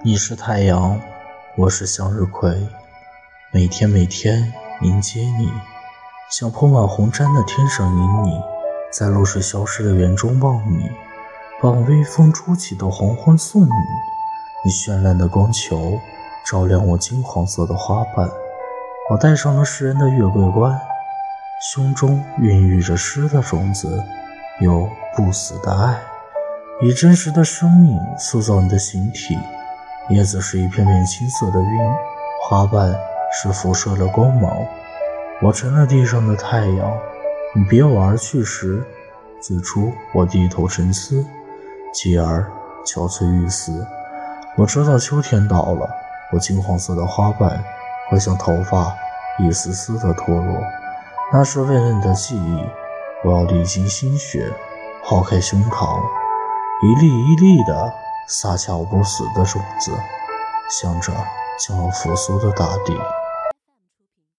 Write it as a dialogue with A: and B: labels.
A: 你是太阳，我是向日葵，每天每天迎接你，像铺满红毡的天上迎你，在露水消失的园中望你，傍微风初起的黄昏送你。你绚烂的光球照亮我金黄色的花瓣，我戴上了诗人的月桂冠，胸中孕育着诗的种子，有不死的爱，以真实的生命塑造你的形体。叶子是一片片青色的云，花瓣是辐射的光芒。我成了地上的太阳，你别我而去时，最初我低头沉思，继而憔悴欲死。我知道秋天到了，我金黄色的花瓣会像头发一丝丝的脱落，那是为了你的记忆。我要历经心血，抛开胸膛，一粒一粒的。撒下不死的种子，向着将要复苏的大地。